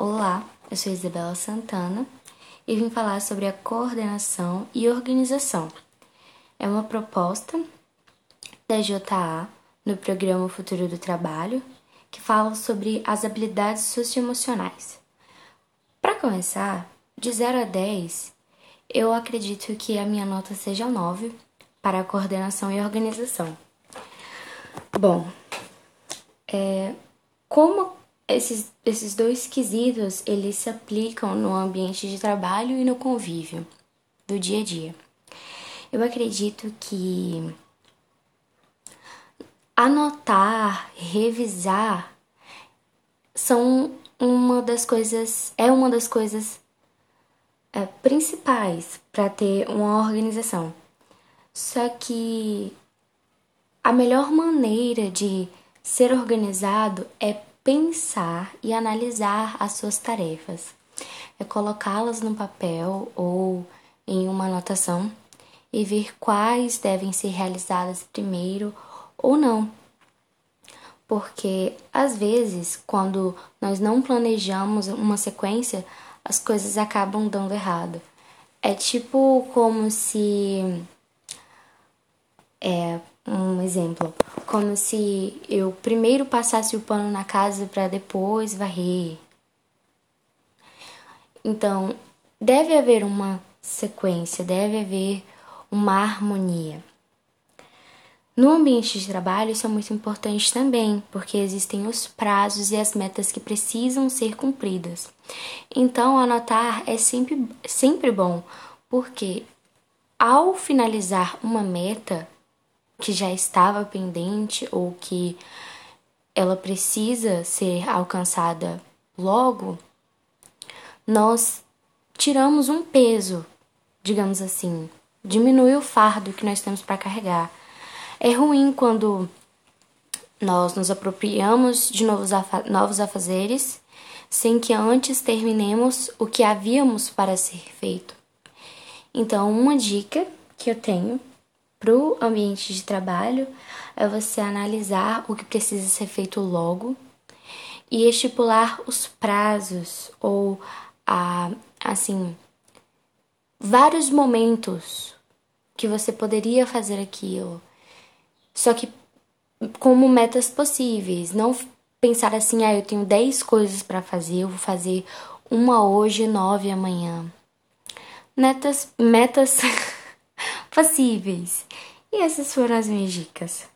Olá, eu sou Isabela Santana e vim falar sobre a coordenação e organização. É uma proposta da JA no programa Futuro do Trabalho que fala sobre as habilidades socioemocionais. Para começar, de 0 a 10, eu acredito que a minha nota seja 9 para a coordenação e organização. Bom, é, como esses, esses dois quesitos eles se aplicam no ambiente de trabalho e no convívio do dia a dia. Eu acredito que anotar, revisar são uma das coisas, é uma das coisas é, principais para ter uma organização. Só que a melhor maneira de ser organizado é pensar e analisar as suas tarefas. É colocá-las no papel ou em uma anotação e ver quais devem ser realizadas primeiro ou não. Porque às vezes, quando nós não planejamos uma sequência, as coisas acabam dando errado. É tipo como se é, um exemplo, como se eu primeiro passasse o pano na casa para depois varrer. Então, deve haver uma sequência, deve haver uma harmonia. No ambiente de trabalho, isso é muito importante também, porque existem os prazos e as metas que precisam ser cumpridas. Então, anotar é sempre, sempre bom, porque ao finalizar uma meta, que já estava pendente ou que ela precisa ser alcançada logo, nós tiramos um peso, digamos assim, diminui o fardo que nós temos para carregar. É ruim quando nós nos apropriamos de novos, afa novos afazeres sem que antes terminemos o que havíamos para ser feito. Então, uma dica que eu tenho para o ambiente de trabalho é você analisar o que precisa ser feito logo e estipular os prazos ou a assim vários momentos que você poderia fazer aquilo. Só que como metas possíveis, não pensar assim, ah, eu tenho 10 coisas para fazer, eu vou fazer uma hoje e nove amanhã. Metas, metas possíveis. E essas foram as minhas dicas.